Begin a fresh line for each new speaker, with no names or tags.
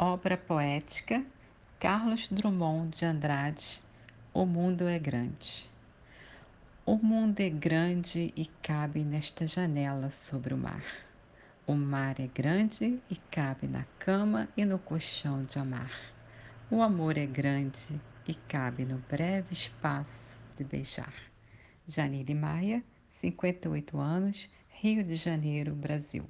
Obra poética Carlos Drummond de Andrade O mundo é grande. O mundo é grande e cabe nesta janela sobre o mar. O mar é grande e cabe na cama e no colchão de amar. O amor é grande e cabe no breve espaço de beijar. Janine Maia, 58 anos, Rio de Janeiro, Brasil.